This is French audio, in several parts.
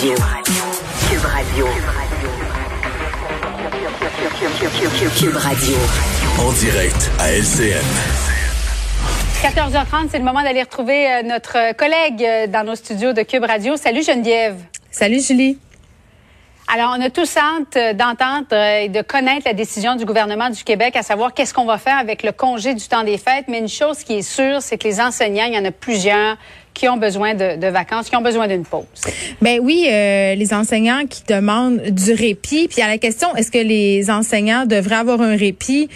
Cube Radio. Cube Radio. En direct à LCN. 14h30, c'est le moment d'aller retrouver euh, notre collègue euh, dans nos studios de Cube Radio. Salut Geneviève. Salut Julie. Alors, on a tous hâte euh, d'entendre et de connaître la décision du gouvernement du Québec à savoir qu'est-ce qu'on va faire avec le congé du temps des fêtes. Mais une chose qui est sûre, c'est que les enseignants, il y en a plusieurs qui ont besoin de, vacances, qui ont besoin d'une pause. Ben oui, euh, les enseignants qui demandent du répit. Puis à la question, est-ce que les enseignants devraient avoir un répit?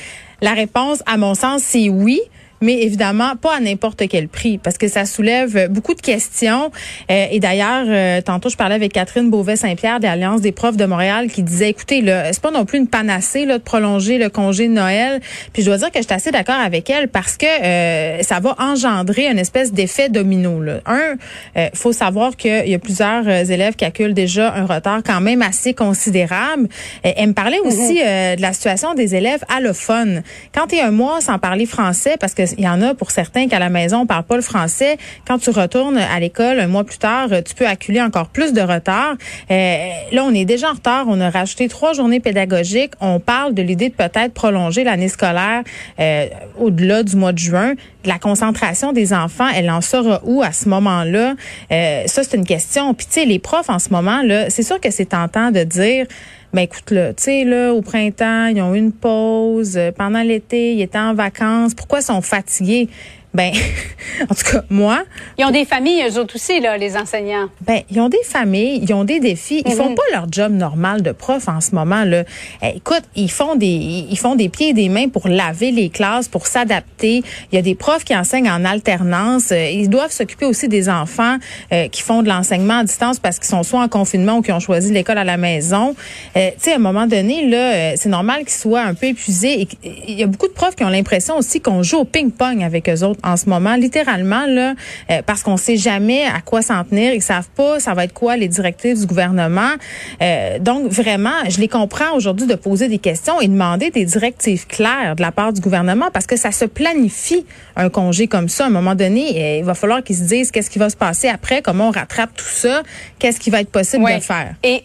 La réponse, à mon sens, c'est oui mais évidemment pas à n'importe quel prix parce que ça soulève beaucoup de questions. Euh, et d'ailleurs, euh, tantôt je parlais avec Catherine Beauvais-Saint-Pierre de l'Alliance des profs de Montréal qui disait, écoutez, là, c'est pas non plus une panacée là, de prolonger le congé de Noël. Puis je dois dire que je suis assez d'accord avec elle parce que euh, ça va engendrer une espèce d'effet domino. Là. Un, euh, faut savoir qu'il y a plusieurs élèves qui acculent déjà un retard quand même assez considérable. elle me parlait aussi de la situation des élèves allophones. Quand tu es un mois sans parler français, parce que il y en a pour certains qu'à la maison, on parle pas le français. Quand tu retournes à l'école un mois plus tard, tu peux acculer encore plus de retard. Euh, là, on est déjà en retard. On a rajouté trois journées pédagogiques. On parle de l'idée de peut-être prolonger l'année scolaire euh, au-delà du mois de juin. La concentration des enfants, elle en sera où à ce moment-là? Euh, ça, c'est une question. Puis, tu sais, les profs en ce moment, là, c'est sûr que c'est tentant de dire ben écoute là, tu sais là au printemps, ils ont eu une pause, euh, pendant l'été, ils étaient en vacances, pourquoi sont fatigués? Ben, en tout cas, moi. Ils ont des familles, eux autres aussi, là, les enseignants. Ben, ils ont des familles, ils ont des défis. Ils font pas leur job normal de prof en ce moment, là. Eh, écoute, ils font des, ils font des pieds et des mains pour laver les classes, pour s'adapter. Il y a des profs qui enseignent en alternance. Euh, ils doivent s'occuper aussi des enfants euh, qui font de l'enseignement à distance parce qu'ils sont soit en confinement ou qui ont choisi l'école à la maison. Euh, tu sais, à un moment donné, là, c'est normal qu'ils soient un peu épuisés. Il y a beaucoup de profs qui ont l'impression aussi qu'on joue au ping-pong avec eux autres en ce moment, littéralement là, euh, parce qu'on sait jamais à quoi s'en tenir, ils savent pas ça va être quoi les directives du gouvernement. Euh, donc vraiment, je les comprends aujourd'hui de poser des questions et demander des directives claires de la part du gouvernement parce que ça se planifie un congé comme ça à un moment donné, euh, il va falloir qu'ils se disent qu'est-ce qui va se passer après, comment on rattrape tout ça, qu'est-ce qui va être possible de faire. Et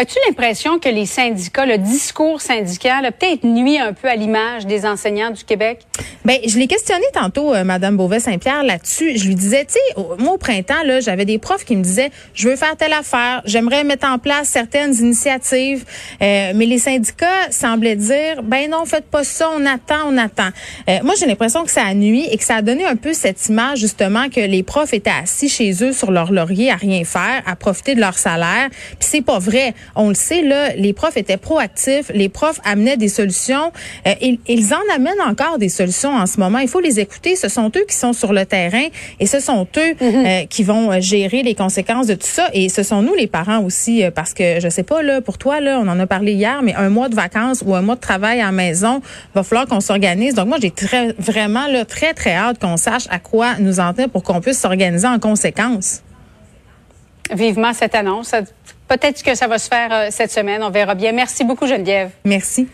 As-tu l'impression que les syndicats, le discours syndical a peut-être nuit un peu à l'image des enseignants du Québec? Ben, je l'ai questionné tantôt, euh, Madame Beauvais-Saint-Pierre, là-dessus. Je lui disais, tu sais, moi, au printemps, là, j'avais des profs qui me disaient, je veux faire telle affaire, j'aimerais mettre en place certaines initiatives, euh, mais les syndicats semblaient dire, ben non, faites pas ça, on attend, on attend. Euh, moi, j'ai l'impression que ça a nuit et que ça a donné un peu cette image, justement, que les profs étaient assis chez eux sur leur laurier à rien faire, à profiter de leur salaire. Puis c'est pas vrai on le sait, là, les profs étaient proactifs, les profs amenaient des solutions. Euh, ils, ils, en amènent encore des solutions en ce moment. Il faut les écouter. Ce sont eux qui sont sur le terrain et ce sont eux mhm. euh, qui vont euh, gérer les conséquences de tout ça. Et ce sont nous, les parents aussi, parce que je sais pas, là, pour toi, là, on en a parlé hier, mais un mois de vacances ou un mois de travail à la maison, va falloir qu'on s'organise. Donc moi, j'ai très, vraiment, là, très, très hâte qu'on sache à quoi nous en tenir pour qu'on puisse s'organiser en conséquence. Vivement cette annonce. Peut-être que ça va se faire euh, cette semaine. On verra bien. Merci beaucoup, Geneviève. Merci.